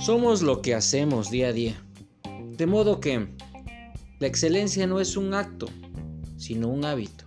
Somos lo que hacemos día a día. De modo que la excelencia no es un acto, sino un hábito.